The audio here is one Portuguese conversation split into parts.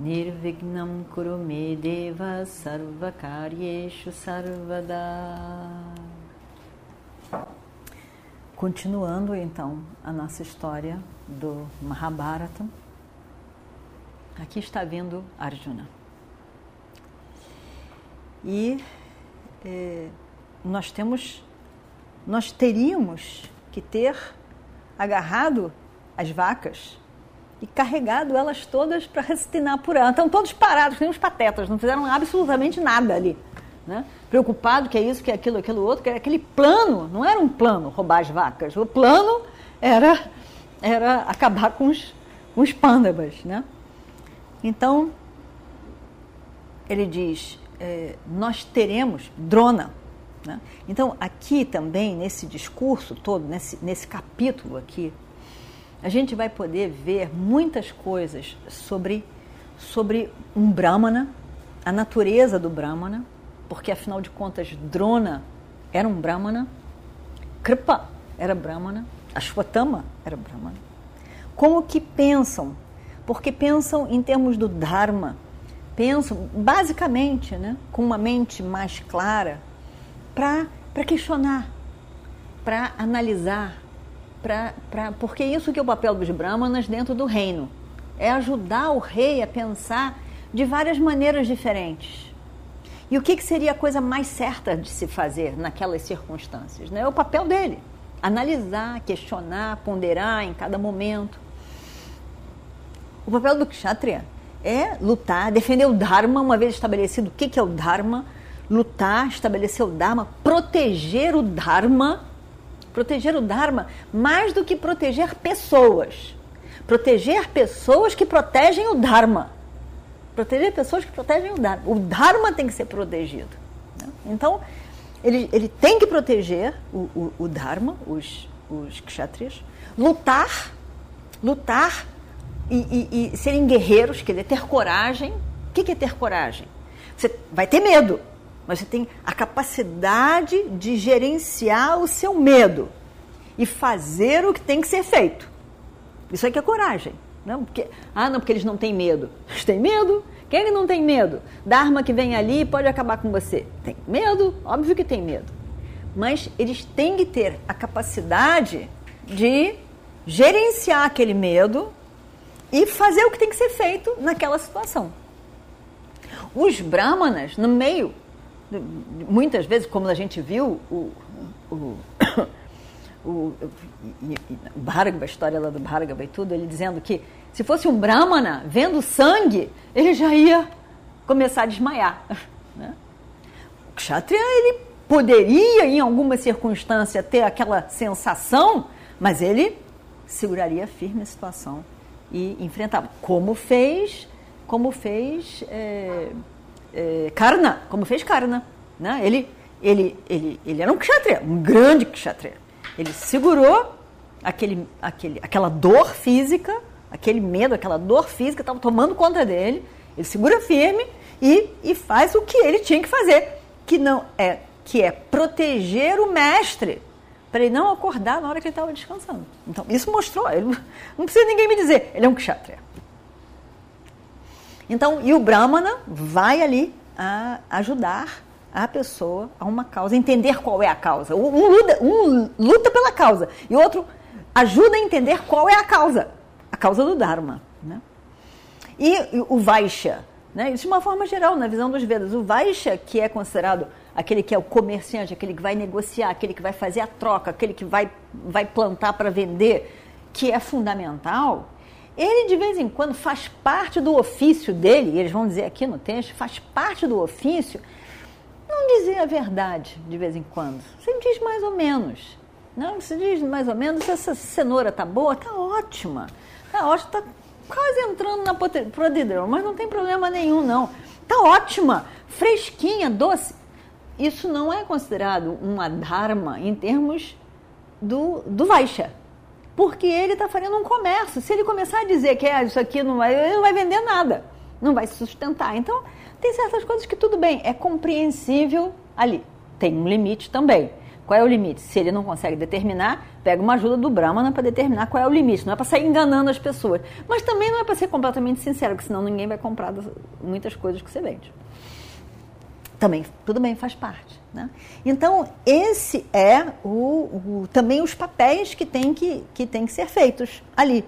Nirvignam Kurume Deva Sarvakaryeshu Sarvada Continuando então a nossa história do Mahabharata, aqui está vindo Arjuna. E eh, nós temos, nós teríamos que ter agarrado as vacas e carregado elas todas para por ela. Estão todos parados, nem uns patetas, não fizeram absolutamente nada ali. Né? Preocupado que é isso, que é aquilo, aquilo outro, que era aquele plano, não era um plano roubar as vacas, o plano era, era acabar com os, com os pândabas. Né? Então, ele diz, é, nós teremos drona. Né? Então, aqui também, nesse discurso todo, nesse, nesse capítulo aqui, a gente vai poder ver muitas coisas sobre, sobre um Brahmana, a natureza do Brahmana, porque afinal de contas, Drona era um Brahmana, Kripa era Brahmana, Ashwatthama era Brahmana. Como que pensam? Porque pensam em termos do Dharma, pensam basicamente né, com uma mente mais clara para questionar, para analisar, pra, pra, porque isso que é o papel dos brahmanas dentro do reino. É ajudar o rei a pensar de várias maneiras diferentes. E o que, que seria a coisa mais certa de se fazer naquelas circunstâncias? Né? É o papel dele. Analisar, questionar, ponderar em cada momento. O papel do kshatriya é lutar, defender o Dharma, uma vez estabelecido o que, que é o Dharma, lutar, estabelecer o Dharma, proteger o Dharma Proteger o Dharma mais do que proteger pessoas. Proteger pessoas que protegem o Dharma. Proteger pessoas que protegem o Dharma. O Dharma tem que ser protegido. Né? Então, ele, ele tem que proteger o, o, o Dharma, os, os kshatriyas, lutar, lutar e, e, e serem guerreiros, quer dizer, ter coragem. O que é ter coragem? Você vai ter medo, mas você tem a capacidade de gerenciar o seu medo e fazer o que tem que ser feito. Isso aí que é coragem. Não, porque, ah, não, porque eles não têm medo. Eles têm medo? Quem é que não tem medo? Da arma que vem ali pode acabar com você. Tem medo? Óbvio que tem medo. Mas eles têm que ter a capacidade de gerenciar aquele medo e fazer o que tem que ser feito naquela situação. Os brahmanas, no meio muitas vezes, como a gente viu, o, o, o, o Bhargava, a história lá do Bhargava e tudo, ele dizendo que se fosse um Brahmana vendo sangue, ele já ia começar a desmaiar. Né? O Kshatriya, ele poderia, em alguma circunstância, ter aquela sensação, mas ele seguraria firme a situação e enfrentava, como fez, como fez é, é, Karna, como fez Karna. Né? Ele, ele, ele, ele era um kshatriya, um grande kshatriya. Ele segurou aquele, aquele, aquela dor física, aquele medo, aquela dor física estava tomando conta dele. Ele segura firme e, e faz o que ele tinha que fazer, que não é que é proteger o mestre para ele não acordar na hora que ele estava descansando. Então, isso mostrou, ele, não precisa ninguém me dizer, ele é um kshatriya. Então, e o Brahmana vai ali a ajudar a pessoa a uma causa, entender qual é a causa. Um luta, um luta pela causa e outro ajuda a entender qual é a causa, a causa do Dharma. Né? E o Vaishya, né? de uma forma geral, na visão dos Vedas, o Vaishya, que é considerado aquele que é o comerciante, aquele que vai negociar, aquele que vai fazer a troca, aquele que vai, vai plantar para vender, que é fundamental, ele de vez em quando faz parte do ofício dele, eles vão dizer aqui no texto, faz parte do ofício, não dizer a verdade de vez em quando. Você diz mais ou menos. Não, você diz mais ou menos, essa cenoura tá boa, tá ótima. Tá ótima, tá, quase entrando na podridão, mas não tem problema nenhum, não. Tá ótima, fresquinha, doce. Isso não é considerado uma dharma em termos do, do Vaisha. Porque ele está fazendo um comércio. Se ele começar a dizer que é, isso aqui não vai, ele não vai vender nada, não vai se sustentar. Então, tem certas coisas que tudo bem, é compreensível ali. Tem um limite também. Qual é o limite? Se ele não consegue determinar, pega uma ajuda do Brahmana para determinar qual é o limite. Não é para sair enganando as pessoas. Mas também não é para ser completamente sincero, porque senão ninguém vai comprar muitas coisas que você vende. Também, tudo bem, faz parte. Né? Então, esse é o, o, também os papéis que tem que, que tem que ser feitos ali,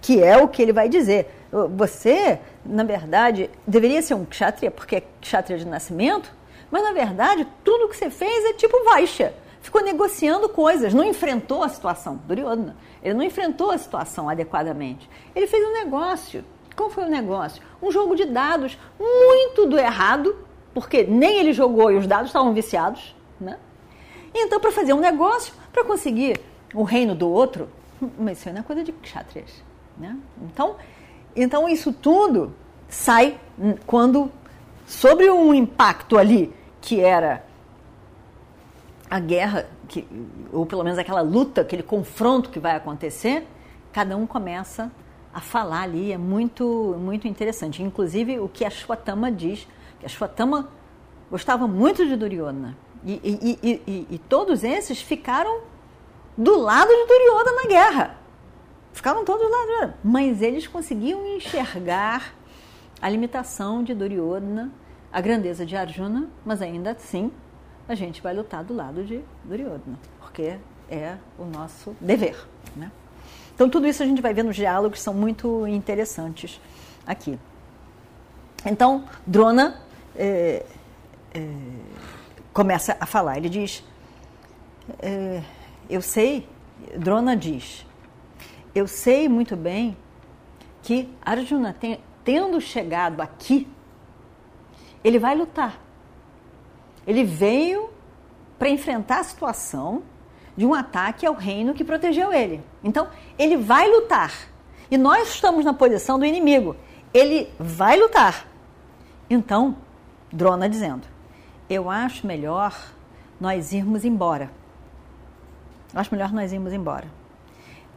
que é o que ele vai dizer. Você, na verdade, deveria ser um kshatriya, porque é kshatriya de nascimento, mas, na verdade, tudo que você fez é tipo Vaishya ficou negociando coisas, não enfrentou a situação. Duryodhana, ele não enfrentou a situação adequadamente. Ele fez um negócio. Qual foi o negócio? Um jogo de dados muito do errado, porque nem ele jogou e os dados estavam viciados, né? Então, para fazer um negócio, para conseguir o reino do outro, mas isso não é coisa de kshatriyas, né? Então, então isso tudo sai quando sobre um impacto ali que era a guerra, que, ou pelo menos aquela luta, aquele confronto que vai acontecer, cada um começa a falar ali, é muito, muito interessante. Inclusive o que a Shwatama diz, que a Shwatama gostava muito de Duryodhana. E, e, e, e, todos esses ficaram do lado de Duryodhana na guerra. Ficaram todos lá, Duryodhana. mas eles conseguiam enxergar a limitação de Duryodhana, a grandeza de Arjuna, mas ainda assim a gente vai lutar do lado de Duryodhana, porque é o nosso dever. Né? Então, tudo isso a gente vai ver nos diálogos, são muito interessantes aqui. Então, Drona é, é, começa a falar. Ele diz: é, Eu sei, Drona diz, eu sei muito bem que Arjuna, tendo chegado aqui, ele vai lutar. Ele veio para enfrentar a situação de um ataque ao reino que protegeu ele. Então, ele vai lutar. E nós estamos na posição do inimigo. Ele vai lutar. Então, Drona dizendo: Eu acho melhor nós irmos embora. Eu acho melhor nós irmos embora.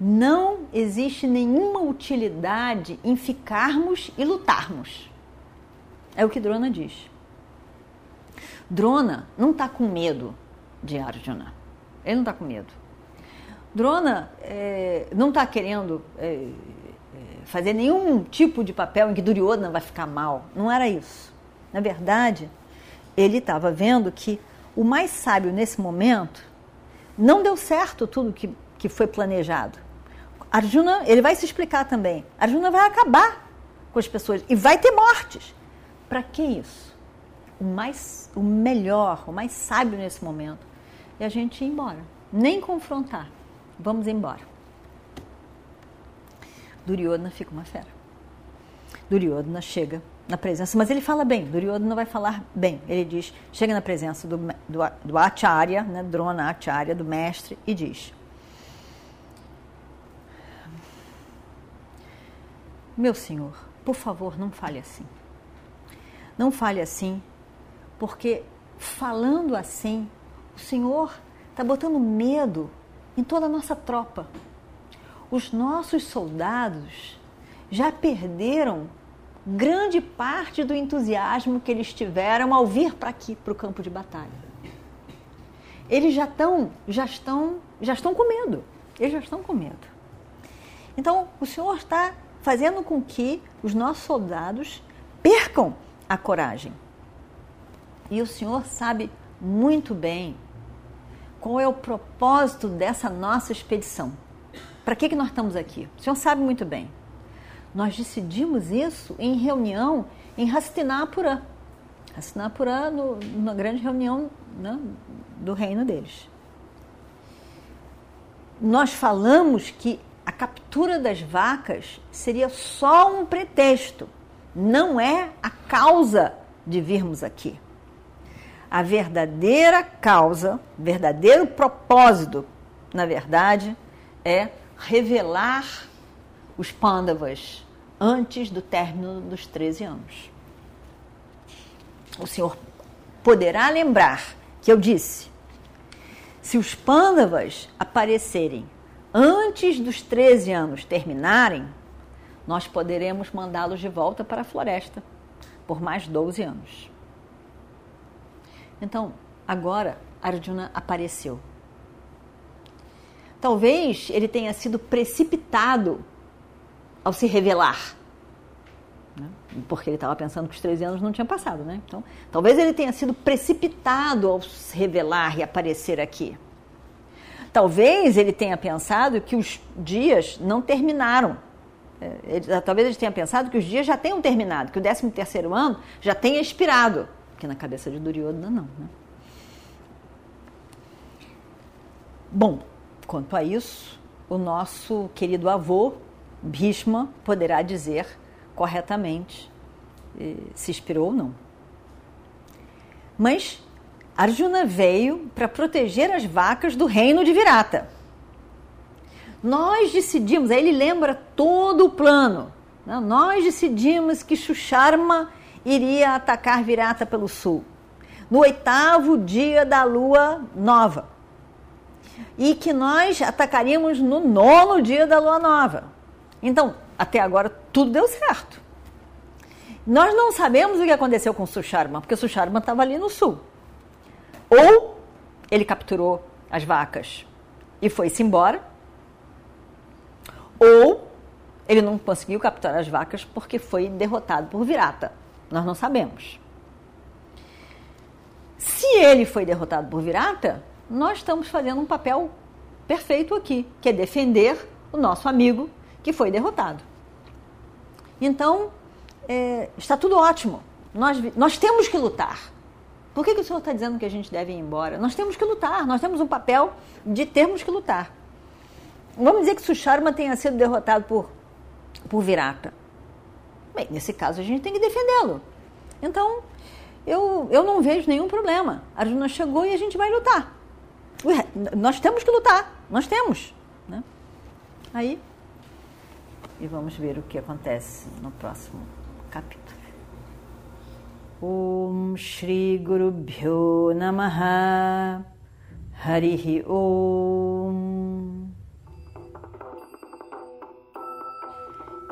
Não existe nenhuma utilidade em ficarmos e lutarmos. É o que Drona diz. Drona não está com medo de Arjuna. Ele não está com medo. Drona é, não está querendo é, é, fazer nenhum tipo de papel em que Duryodhana vai ficar mal. Não era isso. Na verdade, ele estava vendo que o mais sábio nesse momento não deu certo tudo que, que foi planejado. Arjuna, ele vai se explicar também. Arjuna vai acabar com as pessoas e vai ter mortes. Para que isso? o mais, o melhor, o mais sábio nesse momento é a gente ir embora, nem confrontar. Vamos embora. Duryodhana fica uma fera. Duryodhana chega na presença, mas ele fala bem. Duryodhana vai falar bem. Ele diz, chega na presença do, do, do Acharya, né, Drona Acharya, do mestre, e diz: Meu senhor, por favor, não fale assim. Não fale assim porque falando assim, o Senhor está botando medo em toda a nossa tropa. Os nossos soldados já perderam grande parte do entusiasmo que eles tiveram ao vir para aqui, para o campo de batalha. Eles já estão, já estão, já estão com medo. Eles já estão com medo. Então, o Senhor está fazendo com que os nossos soldados percam a coragem. E o Senhor sabe muito bem qual é o propósito dessa nossa expedição. Para que, que nós estamos aqui? O Senhor sabe muito bem. Nós decidimos isso em reunião em Hastinapura. Hastinapura, no, numa grande reunião né, do reino deles. Nós falamos que a captura das vacas seria só um pretexto, não é a causa de virmos aqui a verdadeira causa, verdadeiro propósito, na verdade, é revelar os Pandavas antes do término dos 13 anos. O senhor poderá lembrar que eu disse: se os pândavas aparecerem antes dos 13 anos terminarem, nós poderemos mandá-los de volta para a floresta por mais 12 anos. Então, agora Arjuna apareceu. Talvez ele tenha sido precipitado ao se revelar. Né? Porque ele estava pensando que os 13 anos não tinham passado, né? Então, talvez ele tenha sido precipitado ao se revelar e aparecer aqui. Talvez ele tenha pensado que os dias não terminaram. É, ele, talvez ele tenha pensado que os dias já tenham terminado, que o 13 terceiro ano já tenha expirado. Na cabeça de Duryodhana não, né? Bom, quanto a isso, o nosso querido avô, Bhishma, poderá dizer corretamente eh, se inspirou ou não. Mas Arjuna veio para proteger as vacas do reino de Virata. Nós decidimos, aí ele lembra todo o plano. Né? Nós decidimos que Shusharma iria atacar Virata pelo sul, no oitavo dia da lua nova e que nós atacaríamos no nono dia da lua nova. Então, até agora tudo deu certo. Nós não sabemos o que aconteceu com Susharma, porque Susharma estava ali no sul. Ou ele capturou as vacas e foi-se embora, ou ele não conseguiu capturar as vacas porque foi derrotado por Virata. Nós não sabemos. Se ele foi derrotado por Virata, nós estamos fazendo um papel perfeito aqui, que é defender o nosso amigo que foi derrotado. Então, é, está tudo ótimo. Nós, nós temos que lutar. Por que, que o senhor está dizendo que a gente deve ir embora? Nós temos que lutar, nós temos um papel de termos que lutar. Vamos dizer que Susharma tenha sido derrotado por, por Virata. Bem, nesse caso a gente tem que defendê-lo. Então, eu, eu não vejo nenhum problema. Arjuna chegou e a gente vai lutar nós temos que lutar, nós temos. Né? Aí, e vamos ver o que acontece no próximo capítulo. Om Shri Guru Bhyo Namaha Harihi Om